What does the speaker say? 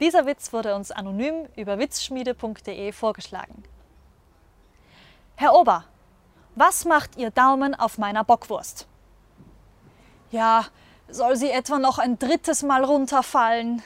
Dieser Witz wurde uns anonym über witzschmiede.de vorgeschlagen. Herr Ober, was macht Ihr Daumen auf meiner Bockwurst? Ja, soll sie etwa noch ein drittes Mal runterfallen?